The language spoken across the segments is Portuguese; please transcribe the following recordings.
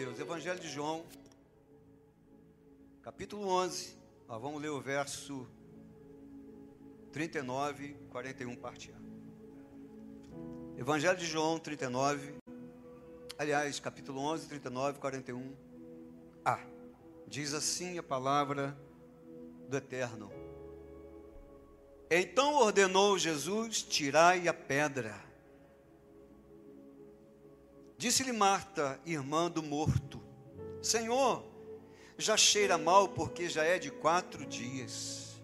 Deus. Evangelho de João, capítulo 11. Nós vamos ler o verso 39, 41, parte A. Evangelho de João 39, aliás, capítulo 11, 39, 41. A. Diz assim a palavra do Eterno. Então ordenou Jesus: tirai a pedra. Disse-lhe Marta, irmã do morto: Senhor, já cheira mal porque já é de quatro dias.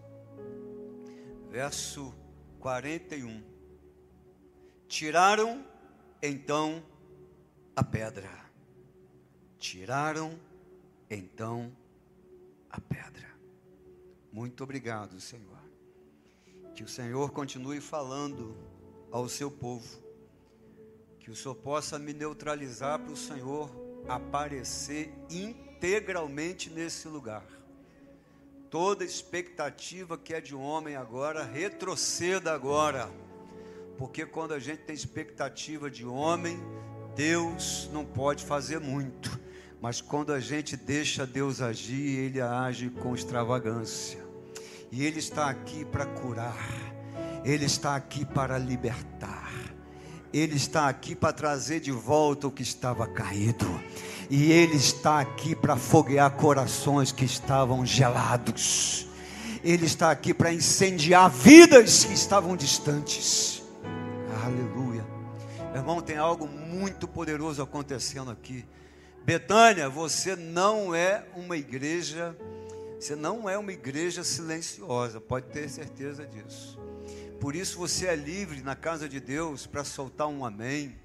Verso 41. Tiraram então a pedra. Tiraram então a pedra. Muito obrigado, Senhor. Que o Senhor continue falando ao seu povo que o Senhor possa me neutralizar para o Senhor aparecer integralmente nesse lugar. Toda expectativa que é de homem agora, retroceda agora. Porque quando a gente tem expectativa de homem, Deus não pode fazer muito. Mas quando a gente deixa Deus agir, Ele age com extravagância. E Ele está aqui para curar, Ele está aqui para libertar. Ele está aqui para trazer de volta o que estava caído. E Ele está aqui para foguear corações que estavam gelados. Ele está aqui para incendiar vidas que estavam distantes. Aleluia. Meu irmão, tem algo muito poderoso acontecendo aqui. Betânia, você não é uma igreja, você não é uma igreja silenciosa, pode ter certeza disso. Por isso você é livre na casa de Deus para soltar um amém,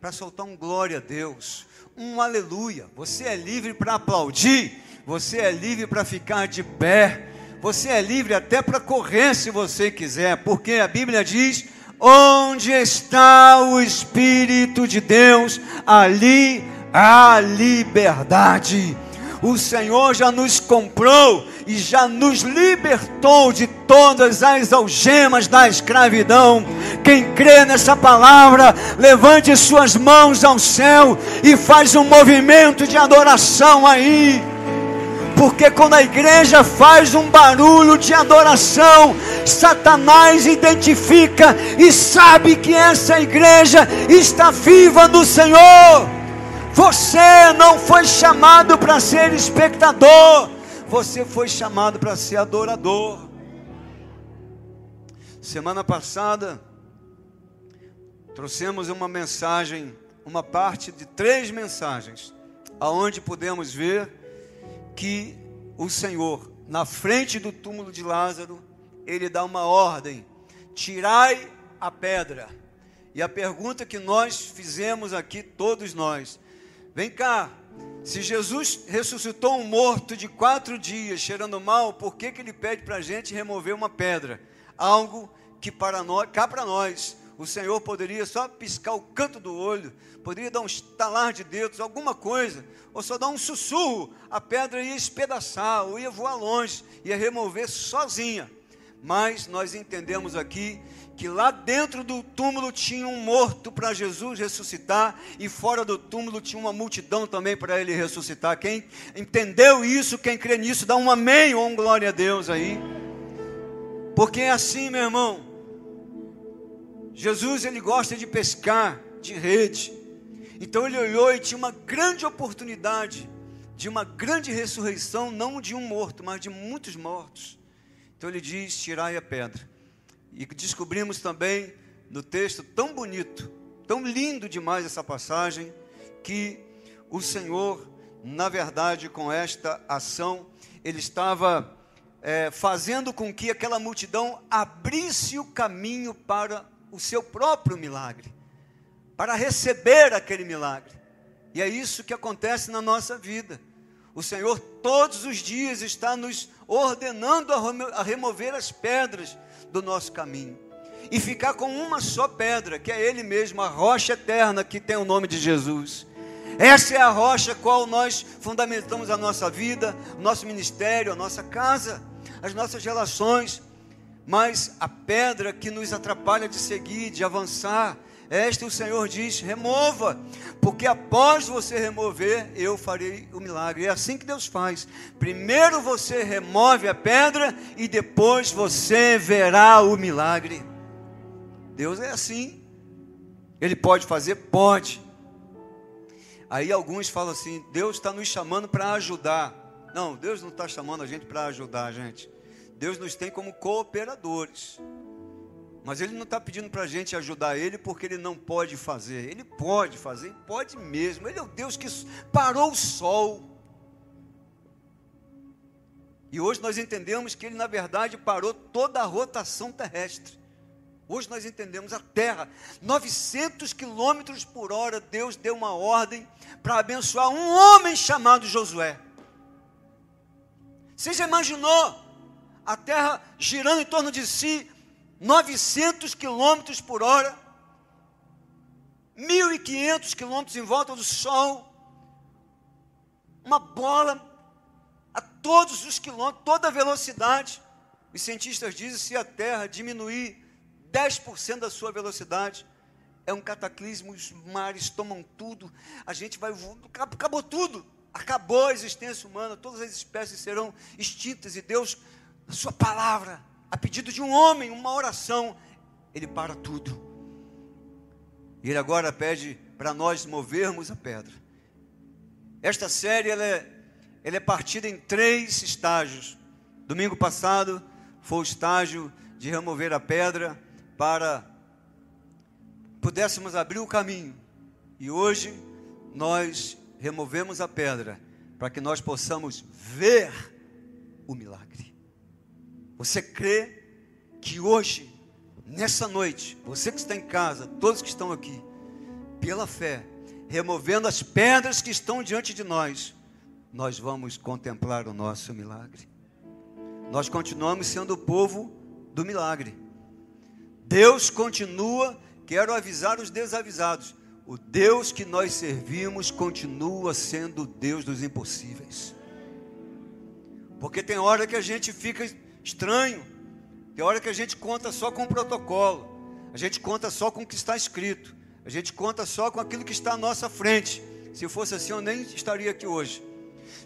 para soltar um glória a Deus, um aleluia. Você é livre para aplaudir, você é livre para ficar de pé, você é livre até para correr se você quiser, porque a Bíblia diz: onde está o Espírito de Deus, ali há liberdade. O Senhor já nos comprou e já nos libertou de todas as algemas da escravidão. Quem crê nessa palavra, levante suas mãos ao céu e faz um movimento de adoração aí. Porque quando a igreja faz um barulho de adoração, Satanás identifica e sabe que essa igreja está viva no Senhor. Você não foi chamado para ser espectador, você foi chamado para ser adorador. Semana passada, trouxemos uma mensagem, uma parte de três mensagens, aonde podemos ver que o Senhor, na frente do túmulo de Lázaro, ele dá uma ordem: tirai a pedra. E a pergunta que nós fizemos aqui, todos nós, vem cá, se Jesus ressuscitou um morto de quatro dias, cheirando mal, por que, que ele pede para a gente remover uma pedra? Algo que para nós, cá para nós, o Senhor poderia só piscar o canto do olho, poderia dar um estalar de dedos, alguma coisa, ou só dar um sussurro, a pedra ia espedaçar, ou ia voar longe, ia remover sozinha. Mas nós entendemos aqui que lá dentro do túmulo tinha um morto para Jesus ressuscitar e fora do túmulo tinha uma multidão também para ele ressuscitar. Quem entendeu isso, quem crê nisso, dá um amém ou um glória a Deus aí. Porque é assim, meu irmão. Jesus ele gosta de pescar de rede. Então ele olhou e tinha uma grande oportunidade de uma grande ressurreição, não de um morto, mas de muitos mortos. Então ele diz: tirai a pedra. E descobrimos também no texto tão bonito, tão lindo demais essa passagem, que o Senhor, na verdade, com esta ação, ele estava é, fazendo com que aquela multidão abrisse o caminho para o seu próprio milagre, para receber aquele milagre. E é isso que acontece na nossa vida. O Senhor todos os dias está nos ordenando a remover as pedras do nosso caminho e ficar com uma só pedra, que é Ele mesmo, a rocha eterna que tem o nome de Jesus. Essa é a rocha qual nós fundamentamos a nossa vida, nosso ministério, a nossa casa, as nossas relações. Mas a pedra que nos atrapalha de seguir, de avançar, Esta o Senhor diz: remova, porque após você remover, eu farei o milagre. É assim que Deus faz. Primeiro você remove a pedra e depois você verá o milagre. Deus é assim. Ele pode fazer? Pode. Aí alguns falam assim: Deus está nos chamando para ajudar. Não, Deus não está chamando a gente para ajudar gente. Deus nos tem como cooperadores. Mas Ele não está pedindo para a gente ajudar Ele porque Ele não pode fazer. Ele pode fazer, pode mesmo. Ele é o Deus que parou o sol. E hoje nós entendemos que Ele, na verdade, parou toda a rotação terrestre. Hoje nós entendemos a terra, 900 quilômetros por hora, Deus deu uma ordem para abençoar um homem chamado Josué. Você já imaginou a terra girando em torno de si, 900 quilômetros por hora, 1.500 quilômetros em volta do Sol, uma bola a todos os quilômetros, toda a velocidade. Os cientistas dizem se a Terra diminuir 10% da sua velocidade, é um cataclismo, os mares tomam tudo, a gente vai voando, acabou tudo, acabou a existência humana, todas as espécies serão extintas, e Deus, sua palavra, a pedido de um homem, uma oração, ele para tudo. E ele agora pede para nós movermos a pedra. Esta série ela é, ela é partida em três estágios. Domingo passado foi o estágio de remover a pedra para pudéssemos abrir o caminho. E hoje nós removemos a pedra para que nós possamos ver o milagre. Você crê que hoje, nessa noite, você que está em casa, todos que estão aqui, pela fé, removendo as pedras que estão diante de nós, nós vamos contemplar o nosso milagre. Nós continuamos sendo o povo do milagre. Deus continua, quero avisar os desavisados. O Deus que nós servimos continua sendo o Deus dos impossíveis. Porque tem hora que a gente fica estranho. Tem hora que a gente conta só com o protocolo, a gente conta só com o que está escrito, a gente conta só com aquilo que está à nossa frente. Se fosse assim, eu nem estaria aqui hoje.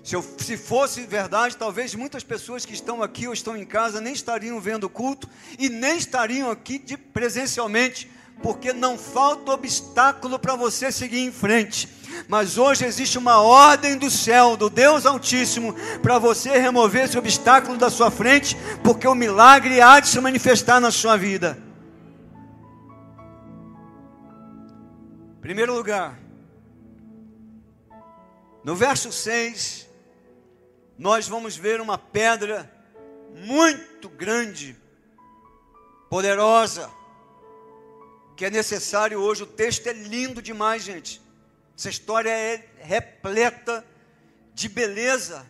Se, eu, se fosse verdade, talvez muitas pessoas que estão aqui ou estão em casa nem estariam vendo o culto e nem estariam aqui de, presencialmente, porque não falta obstáculo para você seguir em frente. Mas hoje existe uma ordem do céu, do Deus Altíssimo, para você remover esse obstáculo da sua frente, porque o milagre há de se manifestar na sua vida. Primeiro lugar, no verso 6, nós vamos ver uma pedra muito grande, poderosa, que é necessário hoje. O texto é lindo demais, gente. Essa história é repleta de beleza.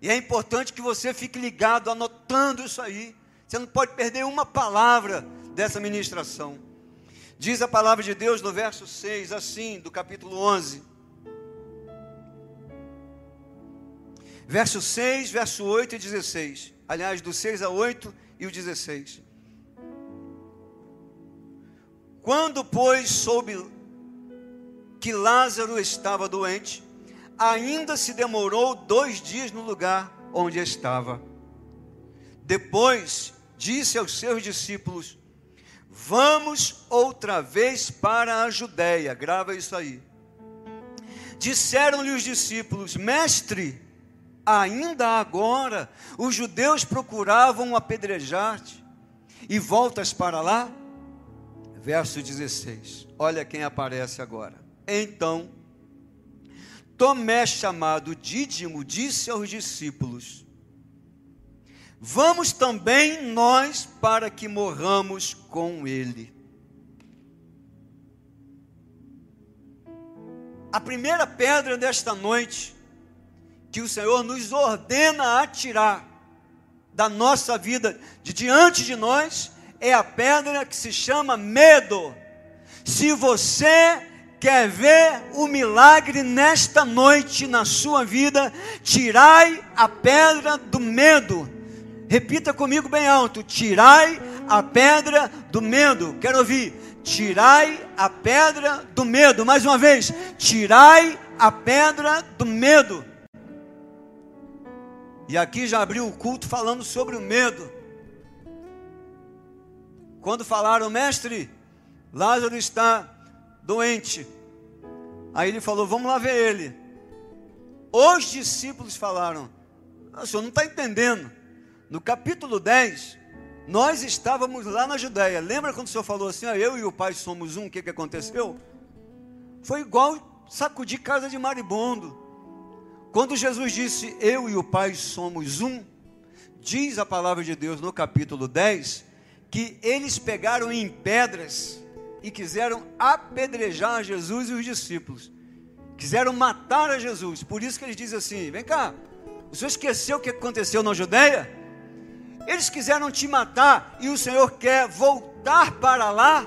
E é importante que você fique ligado, anotando isso aí. Você não pode perder uma palavra dessa ministração. Diz a palavra de Deus no verso 6, assim, do capítulo 11. Verso 6, verso 8 e 16. Aliás, do 6 a 8 e o 16. Quando, pois, soube que Lázaro estava doente, ainda se demorou dois dias no lugar onde estava. Depois disse aos seus discípulos: Vamos outra vez para a Judéia. Grava isso aí. Disseram-lhe os discípulos: Mestre, ainda agora os judeus procuravam apedrejar-te e voltas para lá? Verso 16. Olha quem aparece agora. Então, Tomé, chamado Dídimo, disse aos discípulos: Vamos também nós para que morramos com ele. A primeira pedra desta noite que o Senhor nos ordena a tirar da nossa vida, de diante de nós, é a pedra que se chama medo. Se você quer ver o milagre nesta noite na sua vida, tirai a pedra do medo. Repita comigo bem alto: tirai a pedra do medo. Quero ouvir. Tirai a pedra do medo. Mais uma vez, tirai a pedra do medo. E aqui já abriu o culto falando sobre o medo. Quando falaram, mestre, Lázaro está doente. Aí ele falou: Vamos lá ver ele. Os discípulos falaram: O senhor não está entendendo. No capítulo 10, nós estávamos lá na Judéia. Lembra quando o senhor falou assim: Eu e o pai somos um? O que, que aconteceu? Foi igual sacudir casa de maribondo. Quando Jesus disse: Eu e o pai somos um, diz a palavra de Deus no capítulo 10 que eles pegaram em pedras e quiseram apedrejar Jesus e os discípulos. Quiseram matar a Jesus. Por isso que eles dizem assim: vem cá, o senhor esqueceu o que aconteceu na Judéia? Eles quiseram te matar e o Senhor quer voltar para lá.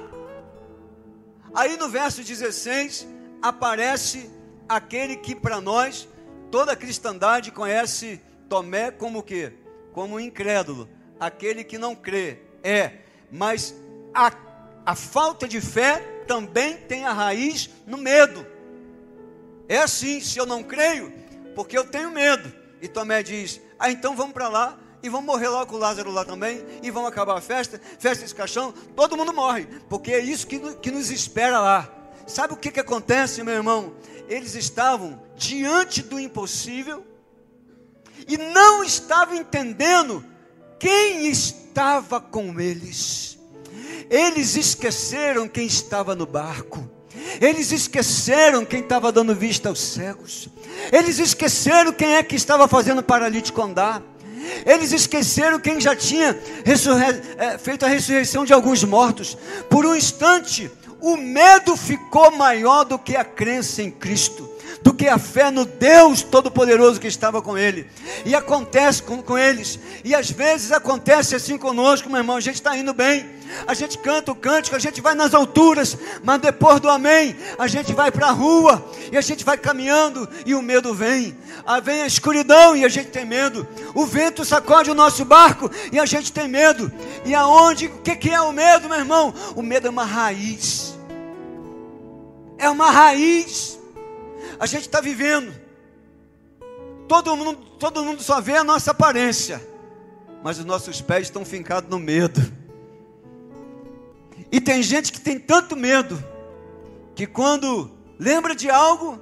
Aí no verso 16 aparece aquele que para nós toda a cristandade conhece Tomé como o quê? Como incrédulo, aquele que não crê. É, mas a a falta de fé também tem a raiz no medo. É assim, se eu não creio, porque eu tenho medo. E Tomé diz: Ah, então vamos para lá e vamos morrer logo com Lázaro lá também, e vamos acabar a festa, festa esse caixão, todo mundo morre, porque é isso que, que nos espera lá. Sabe o que, que acontece, meu irmão? Eles estavam diante do impossível e não estavam entendendo quem estava com eles. Eles esqueceram quem estava no barco. Eles esqueceram quem estava dando vista aos cegos. Eles esqueceram quem é que estava fazendo o paralítico andar. Eles esqueceram quem já tinha é, feito a ressurreição de alguns mortos. Por um instante, o medo ficou maior do que a crença em Cristo do que a fé no Deus Todo-Poderoso que estava com ele. E acontece com, com eles. E às vezes acontece assim conosco, meu irmão. A gente está indo bem. A gente canta o cântico, a gente vai nas alturas, mas depois do amém, a gente vai para a rua e a gente vai caminhando e o medo vem. Vem a escuridão e a gente tem medo. O vento sacode o nosso barco e a gente tem medo. E aonde? O que, que é o medo, meu irmão? O medo é uma raiz. É uma raiz a gente está vivendo. Todo mundo, todo mundo só vê a nossa aparência, mas os nossos pés estão fincados no medo. E tem gente que tem tanto medo que quando lembra de algo,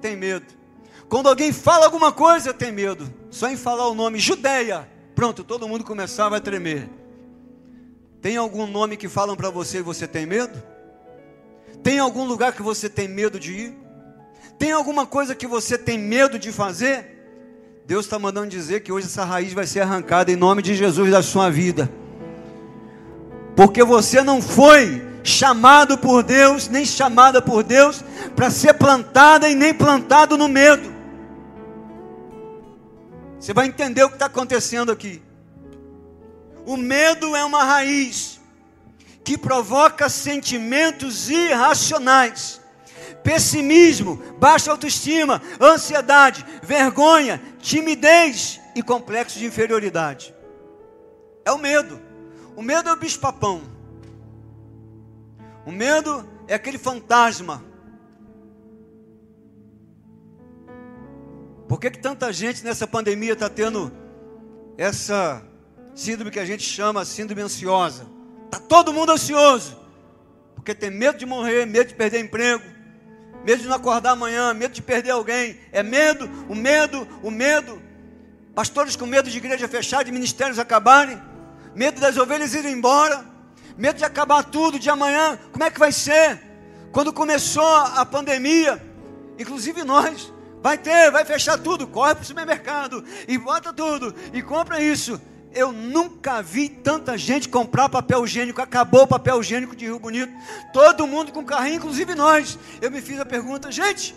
tem medo. Quando alguém fala alguma coisa, tem medo. Só em falar o nome Judeia, pronto, todo mundo começava a tremer. Tem algum nome que falam para você e você tem medo? Tem algum lugar que você tem medo de ir? Tem alguma coisa que você tem medo de fazer? Deus está mandando dizer que hoje essa raiz vai ser arrancada em nome de Jesus da sua vida. Porque você não foi chamado por Deus, nem chamada por Deus, para ser plantada e nem plantado no medo. Você vai entender o que está acontecendo aqui. O medo é uma raiz que provoca sentimentos irracionais pessimismo, baixa autoestima, ansiedade, vergonha, timidez e complexo de inferioridade. É o medo. O medo é o bicho-papão. O medo é aquele fantasma. Por que, que tanta gente nessa pandemia está tendo essa síndrome que a gente chama síndrome ansiosa? Está todo mundo ansioso. Porque tem medo de morrer, medo de perder emprego, medo de não acordar amanhã, medo de perder alguém. É medo, o medo, o medo. Pastores com medo de igreja fechar, de ministérios acabarem, medo das ovelhas irem embora, medo de acabar tudo de amanhã. Como é que vai ser? Quando começou a pandemia, inclusive nós, vai ter, vai fechar tudo, corre para o supermercado e bota tudo e compra isso. Eu nunca vi tanta gente comprar papel higiênico. Acabou o papel higiênico de Rio Bonito. Todo mundo com carrinho, inclusive nós. Eu me fiz a pergunta, gente.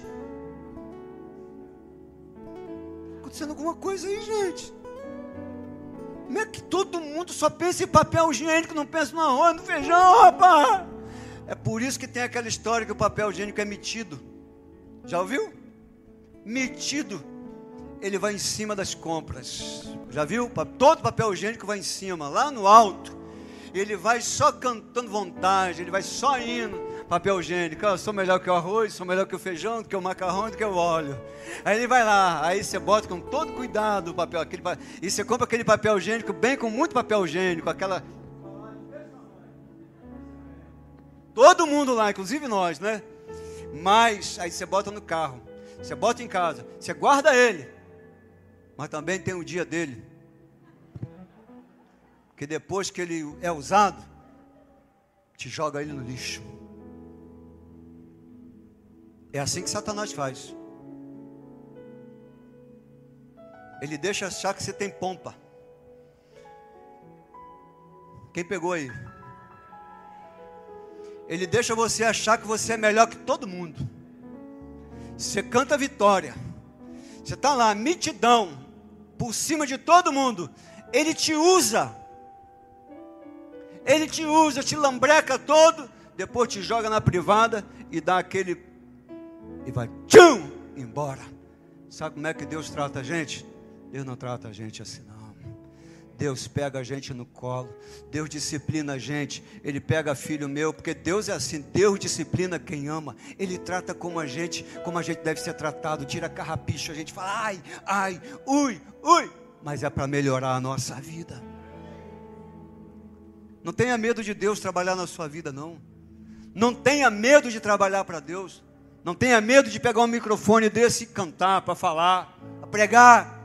Acontecendo alguma coisa aí, gente. Como é que todo mundo só pensa em papel higiênico, não pensa no arroz, no feijão, rapaz? É por isso que tem aquela história que o papel higiênico é metido. Já ouviu? Metido ele vai em cima das compras. Já viu? Todo papel higiênico vai em cima, lá no alto. Ele vai só cantando vontade, ele vai só indo. Papel higiênico, eu sou melhor que o arroz, sou melhor que o feijão, do que o macarrão, do que o óleo. Aí ele vai lá, aí você bota com todo cuidado o papel, aquele, e você compra aquele papel higiênico, bem com muito papel higiênico, aquela. Todo mundo lá, inclusive nós, né? Mas aí você bota no carro, você bota em casa, você guarda ele, mas também tem o dia dele que depois que ele é usado, te joga ele no lixo. É assim que Satanás faz. Ele deixa achar que você tem pompa. Quem pegou aí? Ele deixa você achar que você é melhor que todo mundo. Você canta vitória. Você está lá, mitidão, por cima de todo mundo. Ele te usa ele te usa, te lambreca todo, depois te joga na privada e dá aquele. e vai tchum, embora. Sabe como é que Deus trata a gente? Deus não trata a gente assim, não. Deus pega a gente no colo, Deus disciplina a gente, Ele pega filho meu, porque Deus é assim, Deus disciplina quem ama, Ele trata como a gente, como a gente deve ser tratado, tira carrapicho, a gente fala, ai, ai, ui, ui, mas é para melhorar a nossa vida. Não tenha medo de Deus trabalhar na sua vida, não. Não tenha medo de trabalhar para Deus. Não tenha medo de pegar um microfone desse e cantar, para falar, pregar.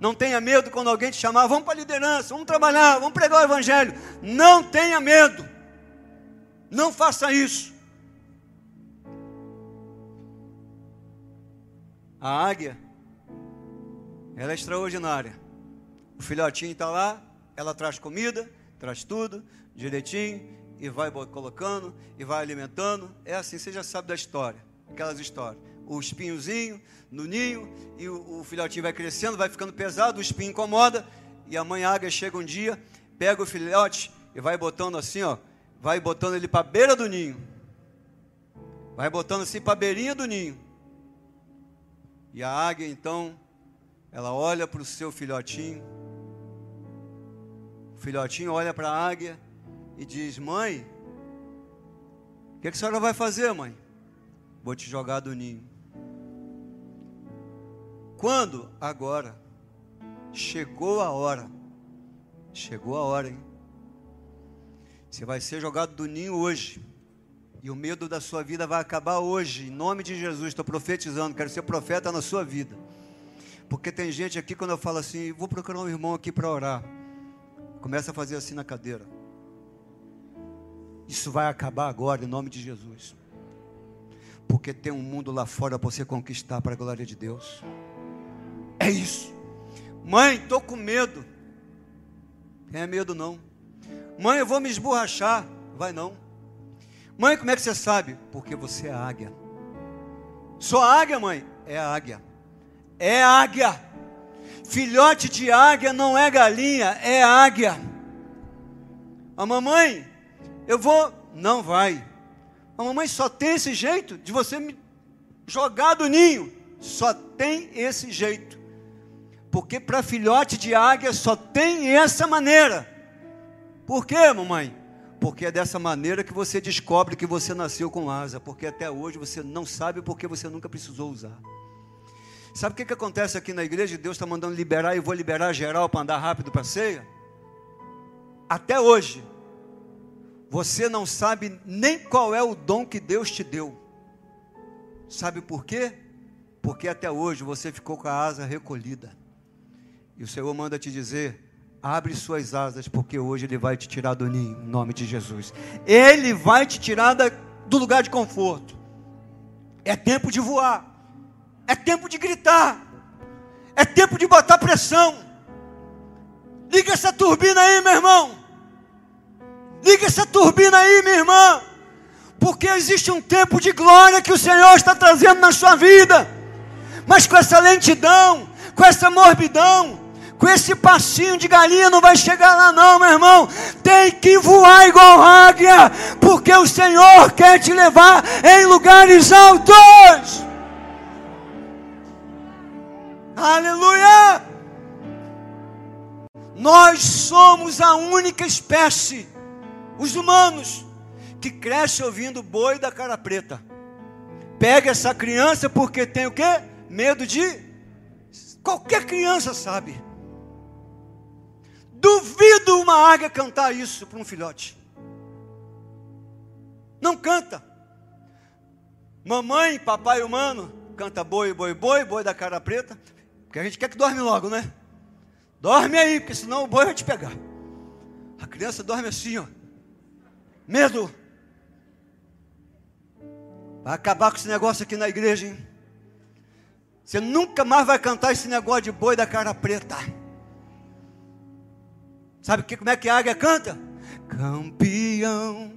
Não tenha medo quando alguém te chamar, vamos para a liderança, vamos trabalhar, vamos pregar o Evangelho. Não tenha medo. Não faça isso. A águia, ela é extraordinária. O filhotinho está lá, ela traz comida, traz tudo direitinho e vai colocando e vai alimentando. É assim, você já sabe da história, aquelas histórias. O espinhozinho no ninho e o, o filhotinho vai crescendo, vai ficando pesado, o espinho incomoda e a mãe águia chega um dia, pega o filhote e vai botando assim, ó, vai botando ele para beira do ninho. Vai botando assim para beirinha do ninho. E a águia então, ela olha para o seu filhotinho filhotinho olha para a águia e diz: Mãe, o que, que a senhora vai fazer, mãe? Vou te jogar do ninho. Quando? Agora. Chegou a hora. Chegou a hora, hein? Você vai ser jogado do ninho hoje. E o medo da sua vida vai acabar hoje. Em nome de Jesus, estou profetizando. Quero ser profeta na sua vida. Porque tem gente aqui, quando eu falo assim, vou procurar um irmão aqui para orar. Começa a fazer assim na cadeira. Isso vai acabar agora, em nome de Jesus. Porque tem um mundo lá fora para você conquistar para a glória de Deus. É isso. Mãe, estou com medo. Tenha medo não. Mãe, eu vou me esborrachar. Vai não. Mãe, como é que você sabe? Porque você é águia. Sou águia, mãe? É águia. É águia. Filhote de águia não é galinha, é águia. A mamãe, eu vou. Não vai. A mamãe só tem esse jeito de você me jogar do ninho. Só tem esse jeito. Porque para filhote de águia só tem essa maneira. Por quê, mamãe? Porque é dessa maneira que você descobre que você nasceu com asa. Porque até hoje você não sabe porque você nunca precisou usar. Sabe o que, que acontece aqui na igreja? Deus está mandando liberar e vou liberar geral para andar rápido para a ceia? Até hoje, você não sabe nem qual é o dom que Deus te deu. Sabe por quê? Porque até hoje você ficou com a asa recolhida. E o Senhor manda te dizer: abre suas asas, porque hoje Ele vai te tirar do ninho, em nome de Jesus. Ele vai te tirar da, do lugar de conforto. É tempo de voar. É tempo de gritar. É tempo de botar pressão. Liga essa turbina aí, meu irmão. Liga essa turbina aí, minha irmã. Porque existe um tempo de glória que o Senhor está trazendo na sua vida. Mas com essa lentidão, com essa morbidão, com esse passinho de galinha não vai chegar lá não, meu irmão. Tem que voar igual águia, porque o Senhor quer te levar em lugares altos. Aleluia! Nós somos a única espécie, os humanos, que cresce ouvindo boi da cara preta. Pega essa criança porque tem o quê? Medo de. Qualquer criança sabe. Duvido uma águia cantar isso para um filhote. Não canta. Mamãe, papai humano, canta boi, boi, boi, boi da cara preta. Porque a gente quer que dorme logo, né? Dorme aí, porque senão o boi vai te pegar. A criança dorme assim, ó. Medo. Vai acabar com esse negócio aqui na igreja, hein? Você nunca mais vai cantar esse negócio de boi da cara preta. Sabe que, como é que a águia canta? Campeão,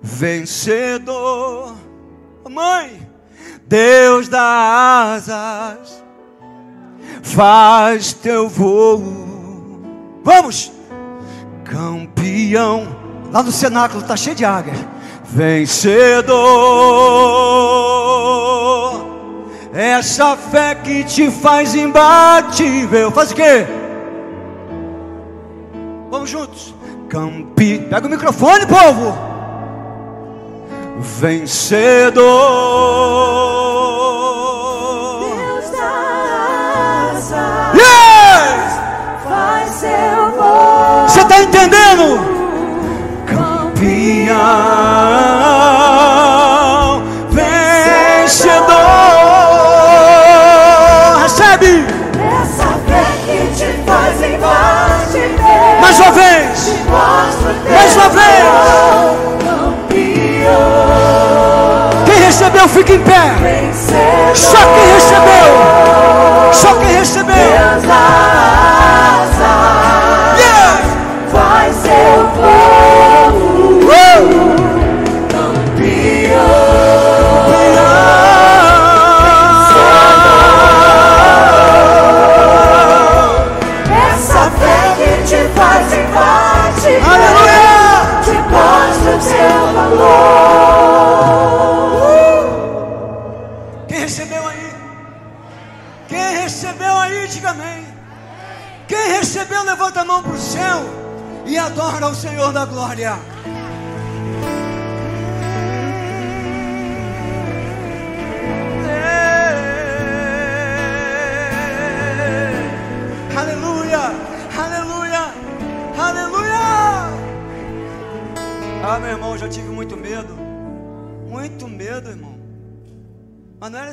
vencedor, mãe, Deus dá asas, faz teu voo. Vamos, campeão. Lá no cenáculo está cheio de águia. Vencedor, essa fé que te faz imbatível. Faz o quê? Vamos juntos. Campi, pega o microfone, povo. Vencedor. Deus asas, Yes! faz seu voo. Você está entendendo? Campeão, Mais uma vez. Quem recebeu, fica em pé. Só quem recebeu. Só quem recebeu.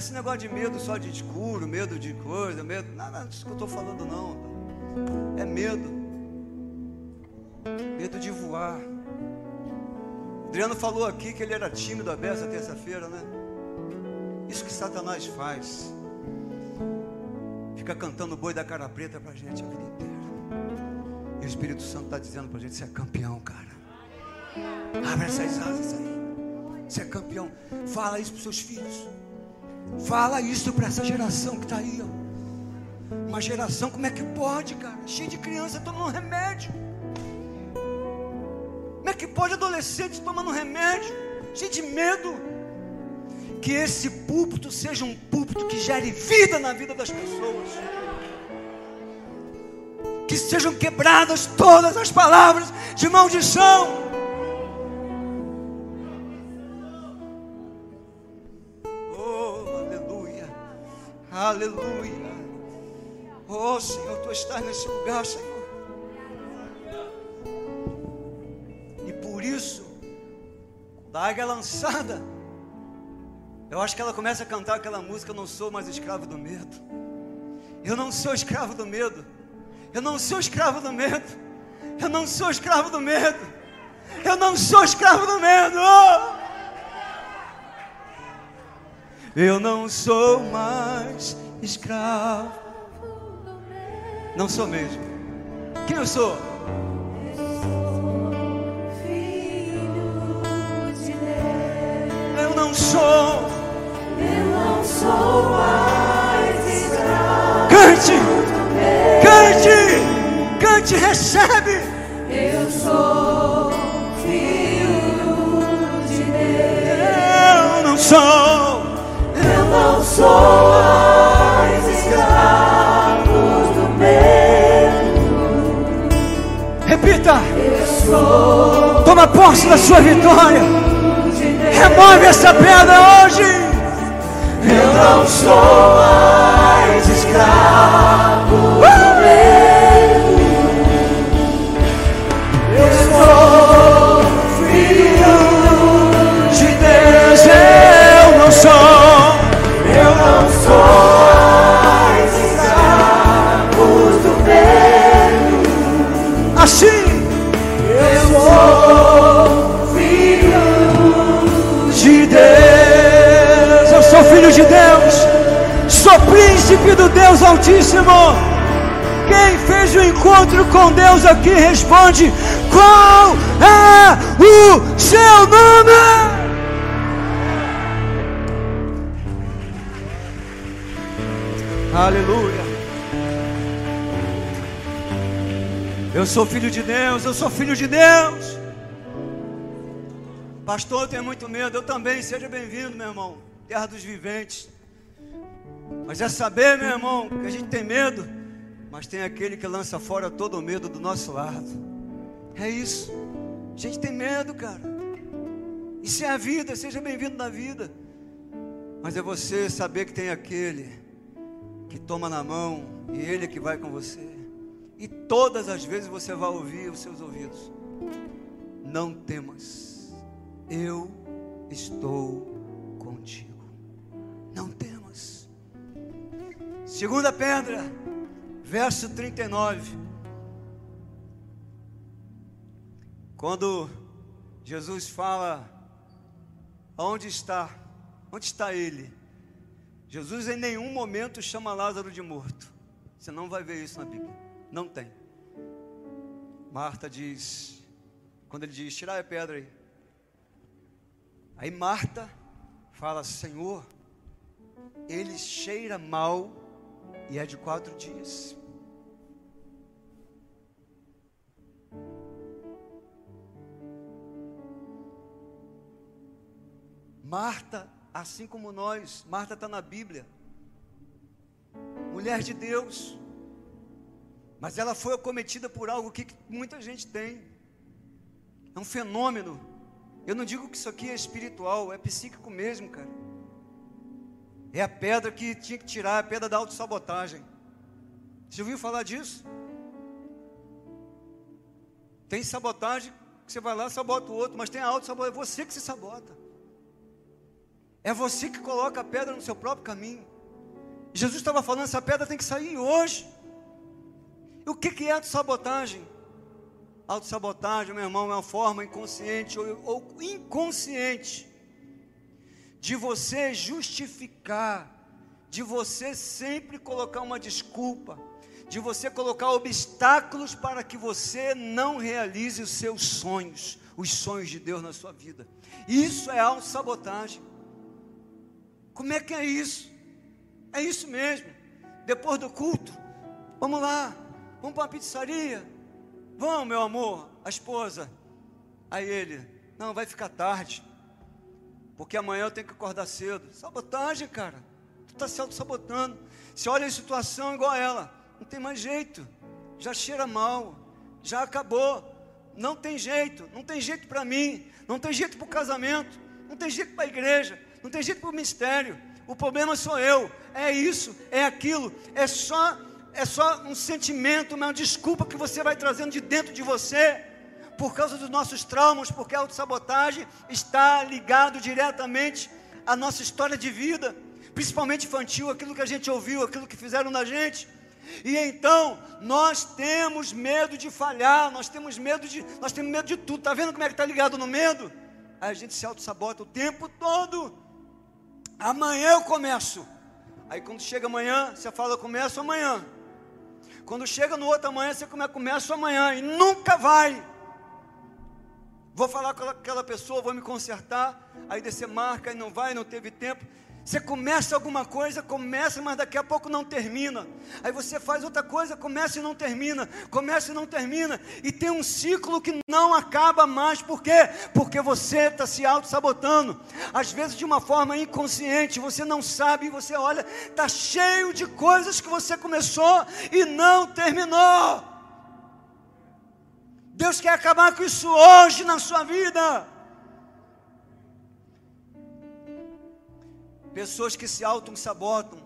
Esse negócio de medo só de escuro, medo de coisa, medo. Nada disso que eu estou falando, não. É medo. Medo de voar. Adriano falou aqui que ele era tímido aberto essa terça-feira, né? Isso que Satanás faz. Fica cantando boi da cara preta pra gente a vida inteira. E o Espírito Santo está dizendo pra gente: você é campeão, cara. Abre essas asas aí. Você é campeão. Fala isso para seus filhos. Fala isso para essa geração que está aí, ó. Uma geração, como é que pode, cara? Cheia de criança tomando remédio. Como é que pode adolescente tomando remédio? Cheio de medo. Que esse púlpito seja um púlpito que gere vida na vida das pessoas. Que sejam quebradas todas as palavras de maldição. Aleluia. Oh, Senhor, tu estás nesse lugar, Senhor. E por isso, quando a águia é lançada, eu acho que ela começa a cantar aquela música: Eu não sou mais escravo do medo. Eu não sou escravo do medo. Eu não sou escravo do medo. Eu não sou escravo do medo. Eu não sou escravo do medo. Oh! Eu não sou mais escravo. Não sou mesmo. Quem eu sou? Filho de Deus, Eu não sou. eu não sou mais escravo. Cante! Cante! Cante, recebe! Eu sou filho de Deus. Eu não sou pessoas escravos do medo. Repita. Toma posse da sua vitória. Remove essa pedra hoje. Eu não sou mais escravo. Príncipe do Deus Altíssimo. Quem fez o encontro com Deus aqui responde: Qual é o seu nome? Aleluia. Eu sou filho de Deus, eu sou filho de Deus. Pastor, eu tenho muito medo. Eu também. Seja bem-vindo, meu irmão. Terra dos viventes. Mas é saber, meu irmão, que a gente tem medo, mas tem aquele que lança fora todo o medo do nosso lado. É isso. A gente tem medo, cara. Isso é a vida. Seja bem-vindo na vida. Mas é você saber que tem aquele que toma na mão e ele é que vai com você. E todas as vezes você vai ouvir os seus ouvidos. Não temas, eu estou contigo. Não temas. Segunda pedra, verso 39. Quando Jesus fala, aonde está? Onde está ele? Jesus em nenhum momento chama Lázaro de morto. Você não vai ver isso na Bíblia. Não tem. Marta diz, quando ele diz, tirar a pedra aí. Aí Marta fala, Senhor, ele cheira mal e é de quatro dias. Marta, assim como nós, Marta está na Bíblia, mulher de Deus, mas ela foi acometida por algo que muita gente tem, é um fenômeno. Eu não digo que isso aqui é espiritual, é psíquico mesmo, cara. É a pedra que tinha que tirar, a pedra da autossabotagem. Você ouviu falar disso? Tem sabotagem, que você vai lá, sabota o outro, mas tem a autossabotagem, é você que se sabota. É você que coloca a pedra no seu próprio caminho. Jesus estava falando, essa pedra tem que sair hoje. E o que, que é autossabotagem? Autossabotagem, meu irmão, é uma forma inconsciente ou, ou inconsciente de você justificar, de você sempre colocar uma desculpa, de você colocar obstáculos para que você não realize os seus sonhos, os sonhos de Deus na sua vida. Isso é autossabotagem. Como é que é isso? É isso mesmo. Depois do culto, vamos lá, vamos para uma pizzaria. Vamos, meu amor, a esposa. Aí ele, não, vai ficar tarde. Porque amanhã eu tenho que acordar cedo. Sabotagem, cara. Tu está se auto-sabotando. Você olha a situação igual a ela. Não tem mais jeito. Já cheira mal. Já acabou. Não tem jeito. Não tem jeito para mim. Não tem jeito para o casamento. Não tem jeito para a igreja. Não tem jeito para o mistério. O problema sou eu. É isso. É aquilo. É só, é só um sentimento, uma desculpa que você vai trazendo de dentro de você por causa dos nossos traumas, porque a autossabotagem está ligado diretamente à nossa história de vida, principalmente infantil, aquilo que a gente ouviu, aquilo que fizeram na gente. E então nós temos medo de falhar, nós temos medo de, nós temos medo de tudo. Tá vendo como é que está ligado no medo? Aí a gente se auto-sabota o tempo todo. Amanhã eu começo. Aí quando chega amanhã, você fala, começo amanhã. Quando chega no outro amanhã, você come, começa amanhã e nunca vai. Vou falar com aquela pessoa, vou me consertar. Aí você marca e não vai, não teve tempo. Você começa alguma coisa, começa, mas daqui a pouco não termina. Aí você faz outra coisa, começa e não termina, começa e não termina. E tem um ciclo que não acaba mais. Por quê? Porque você está se auto-sabotando. Às vezes de uma forma inconsciente, você não sabe, você olha, está cheio de coisas que você começou e não terminou. Deus quer acabar com isso hoje na sua vida. Pessoas que se auto-sabotam,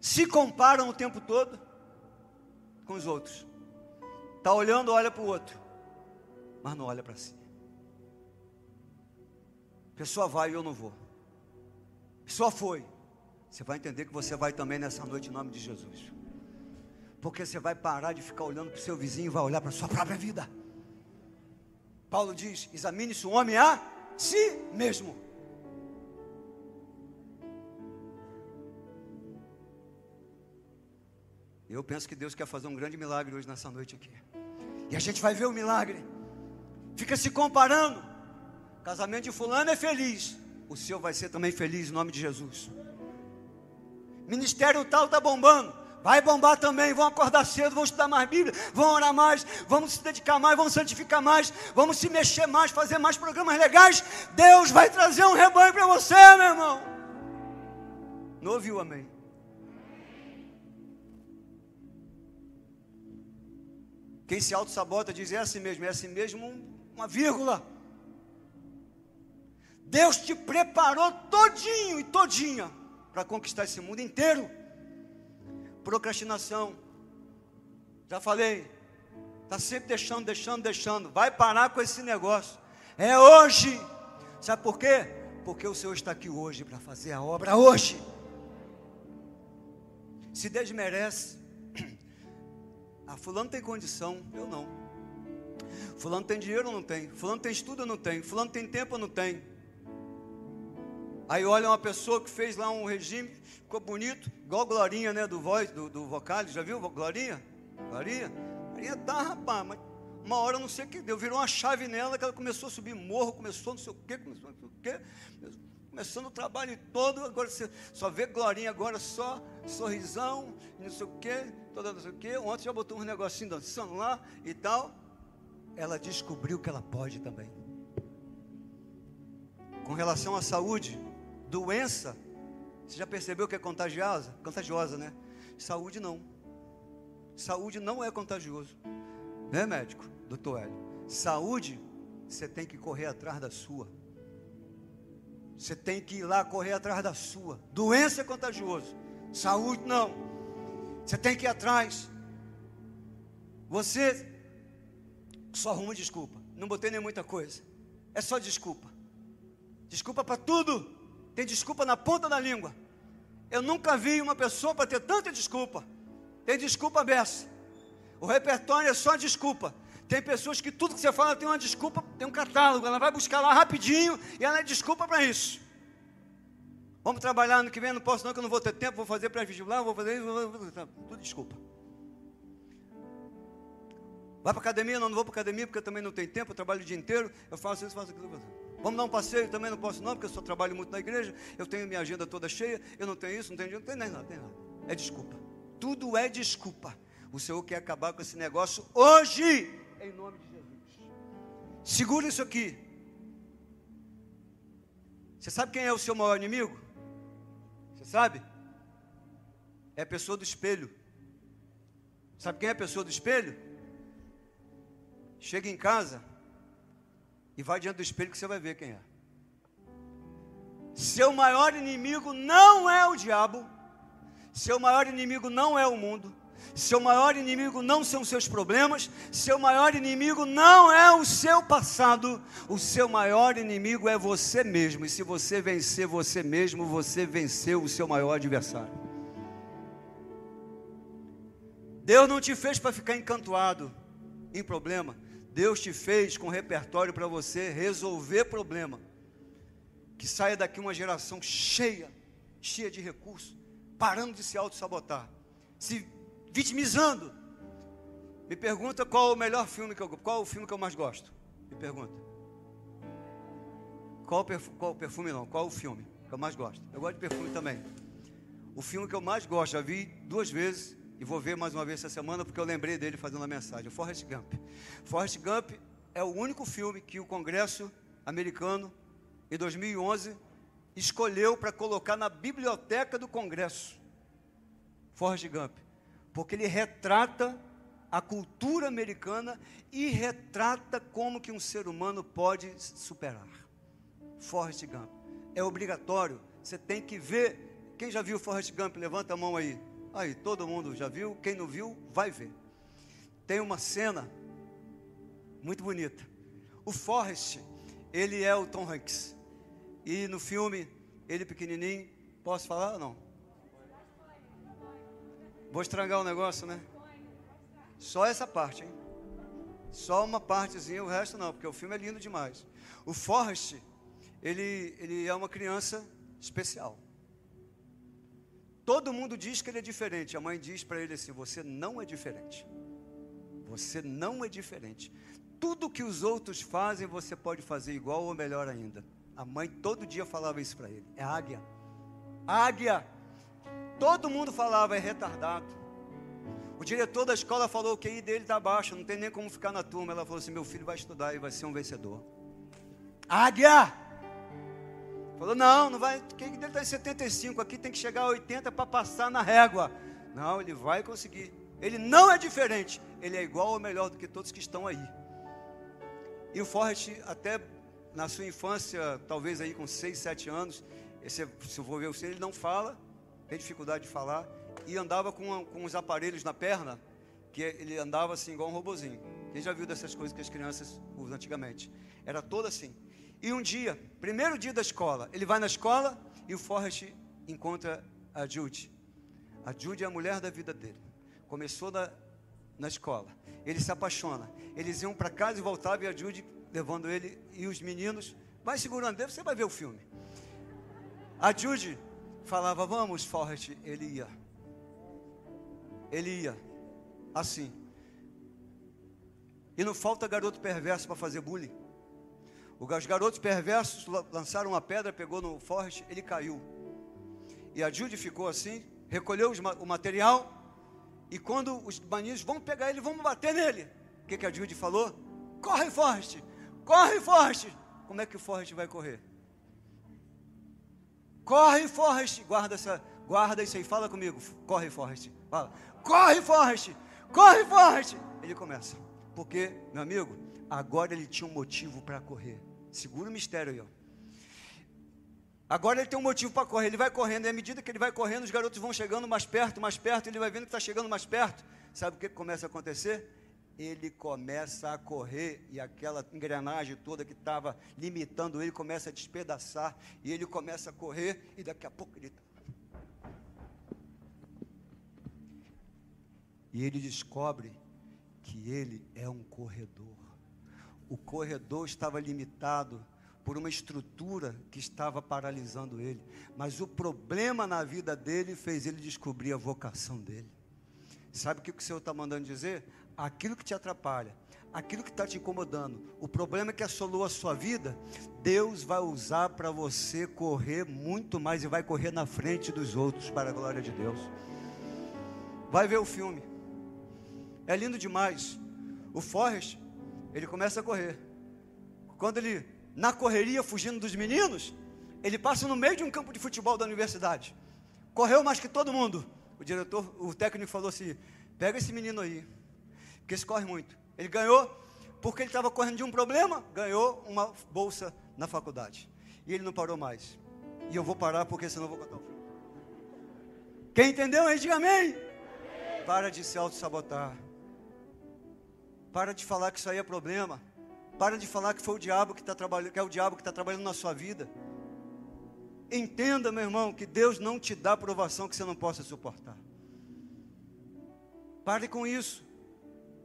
se comparam o tempo todo com os outros. Está olhando, olha para o outro, mas não olha para si. Pessoa vai e eu não vou. Pessoa foi. Você vai entender que você vai também nessa noite em nome de Jesus. Porque você vai parar de ficar olhando para o seu vizinho e vai olhar para a sua própria vida. Paulo diz: examine-se o homem a si mesmo. Eu penso que Deus quer fazer um grande milagre hoje nessa noite aqui. E a gente vai ver o milagre. Fica se comparando. Casamento de fulano é feliz. O seu vai ser também feliz em nome de Jesus. Ministério tal está bombando. Vai bombar também, vão acordar cedo, vão estudar mais Bíblia, vão orar mais, vamos se dedicar mais, vamos santificar mais, vamos se mexer mais, fazer mais programas legais. Deus vai trazer um rebanho para você, meu irmão. Não ouviu, amém? Quem se auto-sabota diz é assim mesmo, é assim mesmo, uma vírgula. Deus te preparou todinho e todinha para conquistar esse mundo inteiro. Procrastinação. Já falei. Está sempre deixando, deixando, deixando. Vai parar com esse negócio. É hoje. Sabe por quê? Porque o Senhor está aqui hoje para fazer a obra hoje. Se desmerece. Ah, fulano tem condição, eu não. Fulano tem dinheiro, eu não tenho. Fulano tem estudo, eu não tenho. Fulano tem tempo, eu não tenho. Aí olha uma pessoa que fez lá um regime, ficou bonito, igual Glorinha, né, do voz, do, do vocal, já viu Glorinha? Glorinha? Glorinha tá, rapaz, mas uma hora não sei o que deu, virou uma chave nela que ela começou a subir morro, começou não sei o que, começou não sei o que, começando o trabalho todo, agora você só vê Glorinha agora só sorrisão, não sei o que, toda não sei o que. Ontem já botou uns negocinhos dançando lá e tal. Ela descobriu que ela pode também. Com relação à saúde, doença, você já percebeu que é contagiosa? Contagiosa, né? Saúde não. Saúde não é contagioso. Né, médico? Doutor Hélio. Saúde, você tem que correr atrás da sua. Você tem que ir lá correr atrás da sua. Doença é contagioso. Saúde não. Você tem que ir atrás. Você só arruma desculpa. Não botei nem muita coisa. É só desculpa. Desculpa para tudo. Tem desculpa na ponta da língua. Eu nunca vi uma pessoa para ter tanta desculpa. Tem desculpa beça. O repertório é só desculpa. Tem pessoas que tudo que você fala tem uma desculpa, tem um catálogo. Ela vai buscar lá rapidinho e ela é desculpa para isso. Vamos trabalhar no que vem, não posso não, que eu não vou ter tempo, vou fazer pré-vestibular, vou fazer isso, tudo desculpa. Vai para academia, não, não vou para academia porque eu também não tenho tempo, eu trabalho o dia inteiro, eu faço isso, faço aquilo. Vamos dar um passeio, também não posso não, porque eu só trabalho muito na igreja, eu tenho minha agenda toda cheia, eu não tenho isso, não tenho dinheiro, não tem nada, não tem nada. É desculpa. Tudo é desculpa. O Senhor quer acabar com esse negócio hoje, em nome de Jesus. Segura isso aqui. Você sabe quem é o seu maior inimigo? Sabe? É a pessoa do espelho. Sabe quem é a pessoa do espelho? Chega em casa e vai diante do espelho que você vai ver quem é. Seu maior inimigo não é o diabo. Seu maior inimigo não é o mundo. Seu maior inimigo não são seus problemas, seu maior inimigo não é o seu passado, o seu maior inimigo é você mesmo. E se você vencer você mesmo, você venceu o seu maior adversário. Deus não te fez para ficar encantoado em problema. Deus te fez com repertório para você resolver problema. Que saia daqui uma geração cheia, cheia de recursos, parando de se auto-sabotar, se vitimizando. Me pergunta qual o melhor filme que eu qual o filme que eu mais gosto. Me pergunta. Qual o qual o perfume não? Qual o filme que eu mais gosto? Eu gosto de perfume também. O filme que eu mais gosto, já vi duas vezes e vou ver mais uma vez essa semana porque eu lembrei dele fazendo a mensagem. Forrest Gump. Forrest Gump é o único filme que o Congresso americano em 2011 escolheu para colocar na biblioteca do Congresso. Forrest Gump porque ele retrata a cultura americana e retrata como que um ser humano pode superar. Forrest Gump. É obrigatório, você tem que ver. Quem já viu Forrest Gump? Levanta a mão aí. Aí, todo mundo já viu. Quem não viu, vai ver. Tem uma cena muito bonita. O Forrest, ele é o Tom Hanks. E no filme, ele pequenininho, posso falar ou não? Vou estragar o negócio, né? Só essa parte, hein? Só uma partezinha, o resto não, porque o filme é lindo demais. O Forrest, ele, ele é uma criança especial. Todo mundo diz que ele é diferente. A mãe diz para ele assim: Você não é diferente. Você não é diferente. Tudo que os outros fazem, você pode fazer igual ou melhor ainda. A mãe todo dia falava isso para ele. É águia. Águia. Todo mundo falava, é retardado. O diretor da escola falou que o dele está baixo, não tem nem como ficar na turma. Ela falou assim: meu filho vai estudar e vai ser um vencedor. Águia! Falou: não, não vai. QI dele está em 75, aqui tem que chegar a 80 para passar na régua. Não, ele vai conseguir. Ele não é diferente, ele é igual ou melhor do que todos que estão aí. E o Forrest, até na sua infância, talvez aí com 6, 7 anos, esse, se eu for ver você, ele não fala, tem dificuldade de falar, e andava com, com os aparelhos na perna, que ele andava assim igual um robozinho. Quem já viu dessas coisas que as crianças usam antigamente? Era todo assim. E um dia, primeiro dia da escola, ele vai na escola e o Forrest encontra a Jude. A Jude é a mulher da vida dele. Começou na, na escola. Ele se apaixona. Eles iam para casa e voltavam e a Jude levando ele e os meninos. Vai segurando você vai ver o filme. A Jude falava, vamos, Forrest. Ele ia. Ele ia. Assim. E não falta garoto perverso para fazer bullying. Os garotos perversos lançaram uma pedra, pegou no Forrest, ele caiu. E a Jude ficou assim, recolheu o material. E quando os maninhos vão pegar ele, vão bater nele. O que, que a Jude falou? Corre, Forrest! Corre, Forrest! Como é que o Forrest vai correr? Corre, Forrest! Guarda, essa, guarda isso aí, fala comigo. Corre, Forrest. Fala. Corre, Forrest! Corre, Forrest! Ele começa. Porque, meu amigo, agora ele tinha um motivo para correr. Segura o mistério aí, ó. Agora ele tem um motivo para correr. Ele vai correndo, e à medida que ele vai correndo, os garotos vão chegando mais perto, mais perto, ele vai vendo que está chegando mais perto. Sabe o que começa a acontecer? Ele começa a correr e aquela engrenagem toda que estava limitando ele começa a despedaçar. E ele começa a correr e daqui a pouco ele. Tá e ele descobre que ele é um corredor. O corredor estava limitado por uma estrutura que estava paralisando ele. Mas o problema na vida dele fez ele descobrir a vocação dele. Sabe o que o Senhor está mandando dizer? Aquilo que te atrapalha, aquilo que está te incomodando, o problema que assolou a sua vida, Deus vai usar para você correr muito mais e vai correr na frente dos outros, para a glória de Deus. Vai ver o filme, é lindo demais. O Forrest, ele começa a correr. Quando ele na correria, fugindo dos meninos, ele passa no meio de um campo de futebol da universidade. Correu mais que todo mundo. O diretor, o técnico falou assim: pega esse menino aí, porque esse corre muito. Ele ganhou, porque ele estava correndo de um problema, ganhou uma bolsa na faculdade. E ele não parou mais. E eu vou parar porque senão eu vou contar o filme. Quem entendeu aí, diga amém. Para de se auto-sabotar. Para de falar que isso aí é problema. Para de falar que foi o diabo que está trabalhando, que é o diabo que está trabalhando na sua vida. Entenda, meu irmão, que Deus não te dá provação que você não possa suportar. Pare com isso.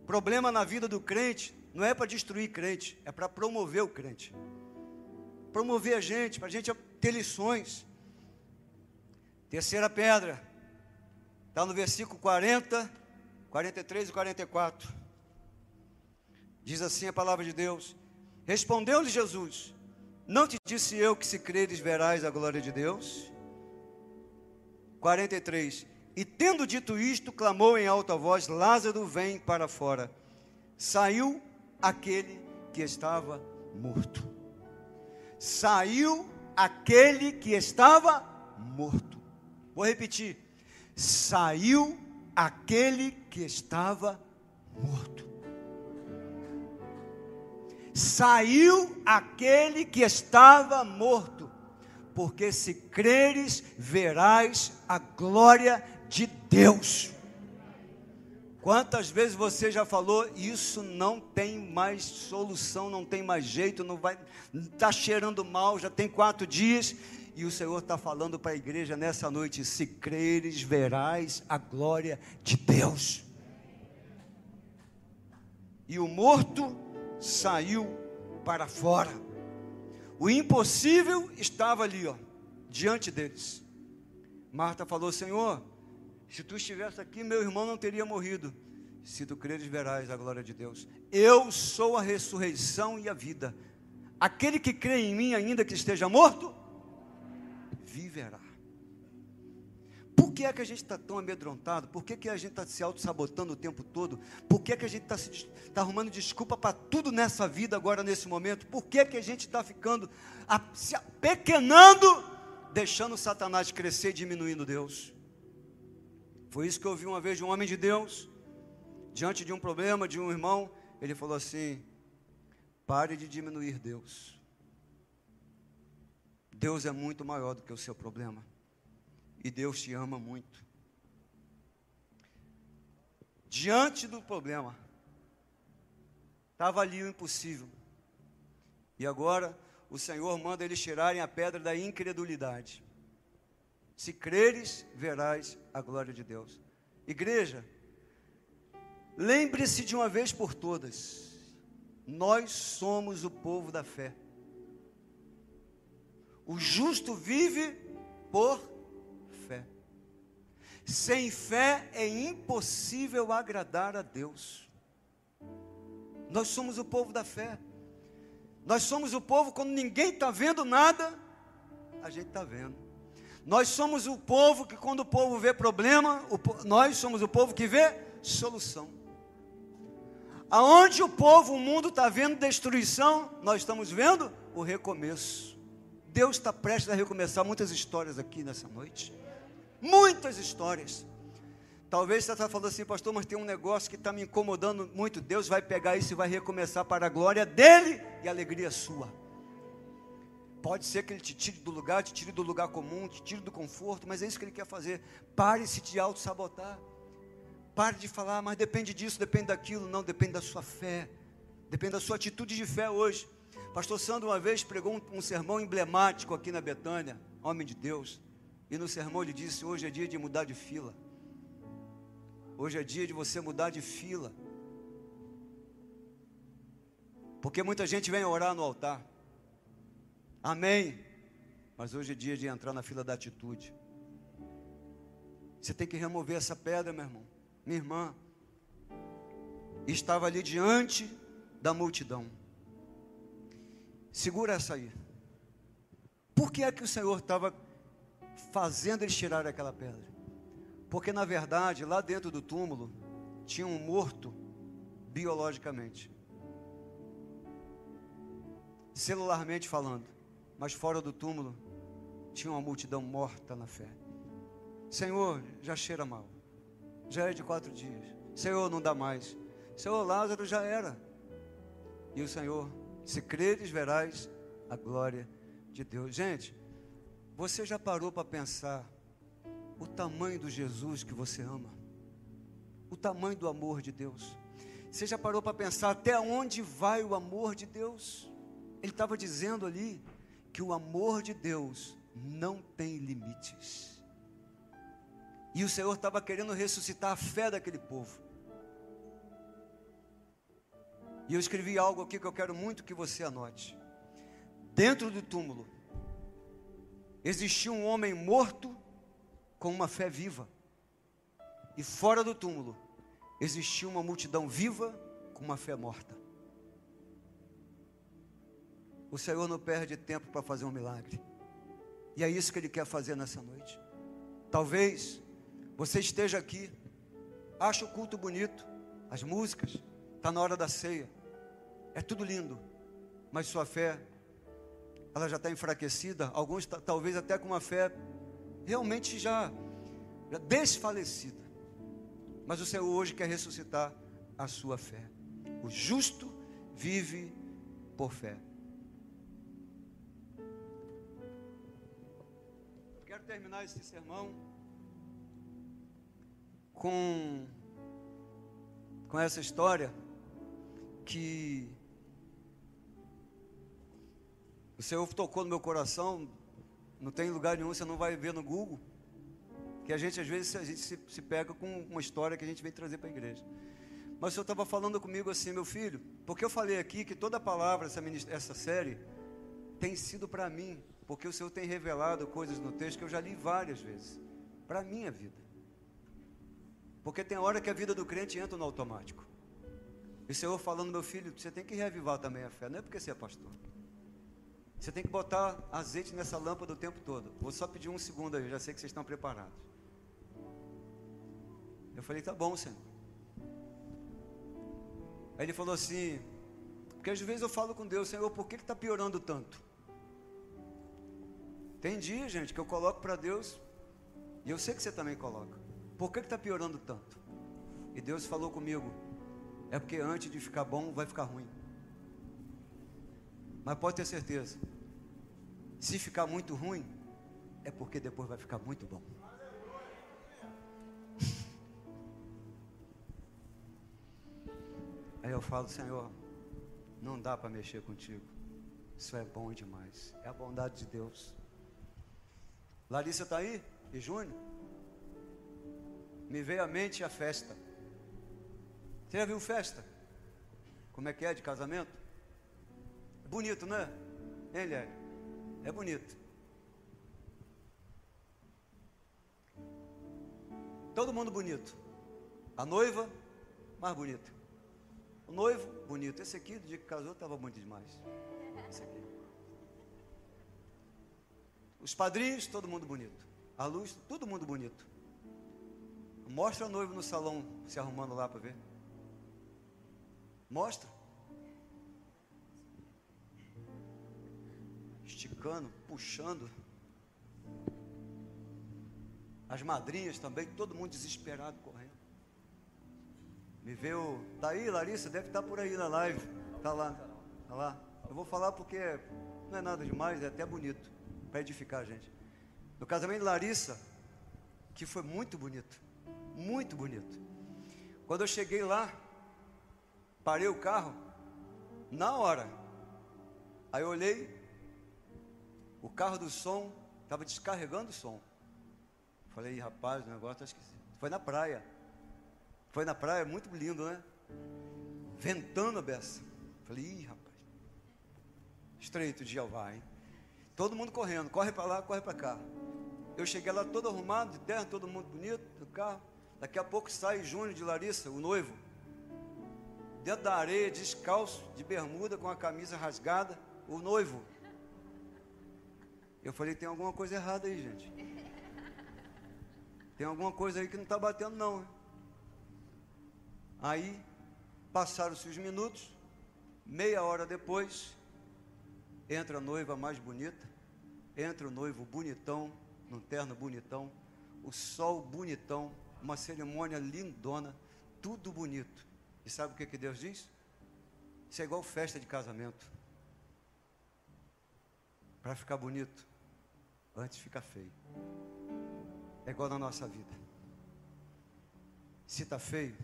Problema na vida do crente não é para destruir crente, é para promover o crente. Promover a gente, para a gente ter lições. Terceira pedra, está no versículo 40, 43 e 44. Diz assim a palavra de Deus: Respondeu-lhe Jesus: Não te disse eu que se creres verás a glória de Deus? 43. E tendo dito isto, clamou em alta voz: Lázaro, vem para fora. Saiu aquele que estava morto. Saiu aquele que estava morto. Vou repetir. Saiu aquele que estava morto. Saiu aquele que estava morto, porque se creres, verás a glória de Deus. Quantas vezes você já falou, isso não tem mais solução, não tem mais jeito, não vai, está cheirando mal, já tem quatro dias, e o Senhor está falando para a igreja nessa noite: se creres, verás a glória de Deus. E o morto saiu para fora. O impossível estava ali, ó, diante deles. Marta falou: Senhor, se tu estivesse aqui, meu irmão não teria morrido. Se tu creres, verás a glória de Deus. Eu sou a ressurreição e a vida. Aquele que crê em mim, ainda que esteja morto, viverá. Por que é que a gente está tão amedrontado? Por que, que a gente está se auto-sabotando o tempo todo? Por que, que a gente está tá arrumando desculpa para tudo nessa vida agora, nesse momento? Por que, que a gente está ficando, a, se apequenando, deixando Satanás crescer e diminuindo Deus? Foi isso que eu ouvi uma vez de um homem de Deus, diante de um problema de um irmão. Ele falou assim: pare de diminuir Deus. Deus é muito maior do que o seu problema. E Deus te ama muito. Diante do problema, estava ali o impossível. E agora o Senhor manda eles tirarem a pedra da incredulidade. Se creres, verás a glória de Deus. Igreja, lembre-se de uma vez por todas: nós somos o povo da fé. O justo vive por. Sem fé é impossível agradar a Deus. Nós somos o povo da fé. Nós somos o povo quando ninguém está vendo nada, a gente está vendo. Nós somos o povo que, quando o povo vê problema, o, nós somos o povo que vê solução. Aonde o povo, o mundo está vendo destruição, nós estamos vendo o recomeço. Deus está prestes a recomeçar muitas histórias aqui nessa noite. Muitas histórias. Talvez você está falando assim, pastor, mas tem um negócio que está me incomodando muito. Deus vai pegar isso e vai recomeçar para a glória dele e a alegria sua. Pode ser que ele te tire do lugar, te tire do lugar comum, te tire do conforto, mas é isso que ele quer fazer. Pare-se de auto-sabotar. Pare de falar, mas depende disso, depende daquilo. Não, depende da sua fé. Depende da sua atitude de fé hoje. Pastor Sandro uma vez pregou um, um sermão emblemático aqui na Betânia, homem de Deus. E no sermão ele disse: Hoje é dia de mudar de fila. Hoje é dia de você mudar de fila. Porque muita gente vem orar no altar. Amém. Mas hoje é dia de entrar na fila da atitude. Você tem que remover essa pedra, meu irmão. Minha irmã. Estava ali diante da multidão. Segura essa aí. Por que é que o Senhor estava fazendo eles tirar aquela pedra? Porque na verdade, lá dentro do túmulo, tinha um morto biologicamente. Celularmente falando mas fora do túmulo tinha uma multidão morta na fé. Senhor, já cheira mal, já é de quatro dias. Senhor, não dá mais. Senhor, Lázaro já era. E o Senhor, se creres, verás a glória de Deus. Gente, você já parou para pensar o tamanho do Jesus que você ama? O tamanho do amor de Deus? Você já parou para pensar até onde vai o amor de Deus? Ele estava dizendo ali que o amor de Deus não tem limites. E o Senhor estava querendo ressuscitar a fé daquele povo. E eu escrevi algo aqui que eu quero muito que você anote. Dentro do túmulo existia um homem morto com uma fé viva. E fora do túmulo existia uma multidão viva com uma fé morta. O Senhor não perde tempo para fazer um milagre. E é isso que Ele quer fazer nessa noite. Talvez você esteja aqui, acha o culto bonito, as músicas, está na hora da ceia, é tudo lindo, mas sua fé, ela já está enfraquecida, alguns talvez até com uma fé realmente já, já desfalecida. Mas o Senhor hoje quer ressuscitar a sua fé. O justo vive por fé. Quero terminar esse sermão com, com essa história que o Senhor tocou no meu coração, não tem lugar nenhum, você não vai ver no Google, que a gente às vezes a gente se, se pega com uma história que a gente vem trazer para a igreja. Mas o Senhor estava falando comigo assim, meu filho, porque eu falei aqui que toda palavra, essa, essa série, tem sido para mim, porque o Senhor tem revelado coisas no texto que eu já li várias vezes, para a minha vida. Porque tem hora que a vida do crente entra no automático. E o Senhor falando, meu filho, você tem que reavivar também a fé, não é porque você é pastor. Você tem que botar azeite nessa lâmpada o tempo todo. Vou só pedir um segundo aí, já sei que vocês estão preparados. Eu falei, tá bom, Senhor. Aí ele falou assim, porque às vezes eu falo com Deus, Senhor, por que está piorando tanto? Tem dia, gente, que eu coloco para Deus, e eu sei que você também coloca. Por que está piorando tanto? E Deus falou comigo, é porque antes de ficar bom, vai ficar ruim. Mas pode ter certeza, se ficar muito ruim, é porque depois vai ficar muito bom. Aí eu falo, Senhor, não dá para mexer contigo. Isso é bom demais. É a bondade de Deus. Larissa está aí? E Júnior? Me veio à mente a festa. Você já viu festa? Como é que é de casamento? Bonito, né? Hein, Léo? É bonito. Todo mundo bonito. A noiva, mais bonita. O noivo, bonito. Esse aqui, do dia que casou, estava bonito demais. Esse aqui. Os padrinhos, todo mundo bonito. A luz, todo mundo bonito. Mostra o noivo no salão se arrumando lá para ver. Mostra. Esticando, puxando. As madrinhas também, todo mundo desesperado correndo. Me veio, tá aí, Larissa, deve estar por aí na live. Tá lá, tá lá. Eu vou falar porque não é nada demais, é até bonito para edificar a gente. No casamento de Larissa, que foi muito bonito, muito bonito. Quando eu cheguei lá, parei o carro, na hora. Aí eu olhei, o carro do som estava descarregando o som. Falei, rapaz, o negócio está esquisito. Foi na praia. Foi na praia, muito lindo, né? Ventando a beça. Falei, ih, rapaz. Estreito de Jeová, hein? Todo mundo correndo, corre para lá, corre para cá. Eu cheguei lá todo arrumado, de terra, todo mundo bonito, do carro. Daqui a pouco sai Júnior de Larissa, o noivo. Dentro da areia, descalço, de bermuda, com a camisa rasgada. O noivo. Eu falei, tem alguma coisa errada aí, gente. Tem alguma coisa aí que não está batendo, não. Aí, passaram-se os minutos, meia hora depois, entra a noiva mais bonita, entra o noivo bonitão, num terno bonitão, o sol bonitão, uma cerimônia lindona, tudo bonito. E sabe o que, que Deus diz? Isso é igual festa de casamento. Para ficar bonito, antes fica feio. É igual na nossa vida. Se está feio,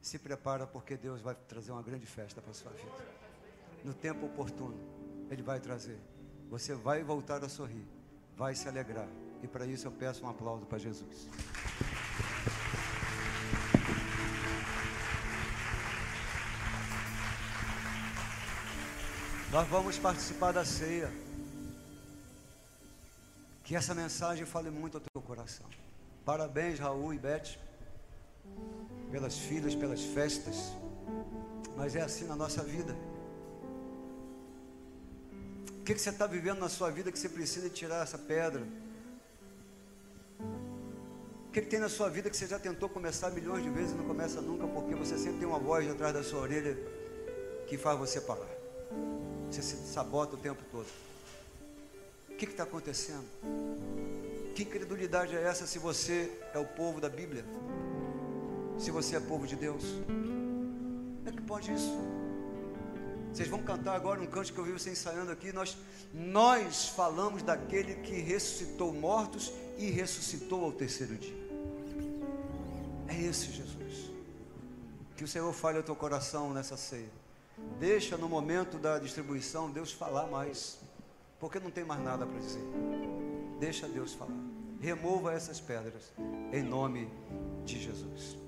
se prepara porque Deus vai trazer uma grande festa para a sua vida. No tempo oportuno, Ele vai trazer. Você vai voltar a sorrir, vai se alegrar. E para isso eu peço um aplauso para Jesus. Nós vamos participar da ceia. Que essa mensagem fale muito ao teu coração. Parabéns, Raul e Beth, pelas filhas, pelas festas. Mas é assim na nossa vida. O que, que você está vivendo na sua vida que você precisa tirar essa pedra? O que, que tem na sua vida que você já tentou começar milhões de vezes e não começa nunca, porque você sempre tem uma voz atrás da sua orelha que faz você parar. Você se sabota o tempo todo. O que está acontecendo? Que incredulidade é essa se você é o povo da Bíblia? Se você é povo de Deus? pode isso. Vocês vão cantar agora um canto que eu vi você ensaiando aqui. Nós, nós falamos daquele que ressuscitou mortos e ressuscitou ao terceiro dia. É esse Jesus. Que o Senhor fale ao teu coração nessa ceia. Deixa no momento da distribuição Deus falar mais. Porque não tem mais nada para dizer. Deixa Deus falar. Remova essas pedras. Em nome de Jesus.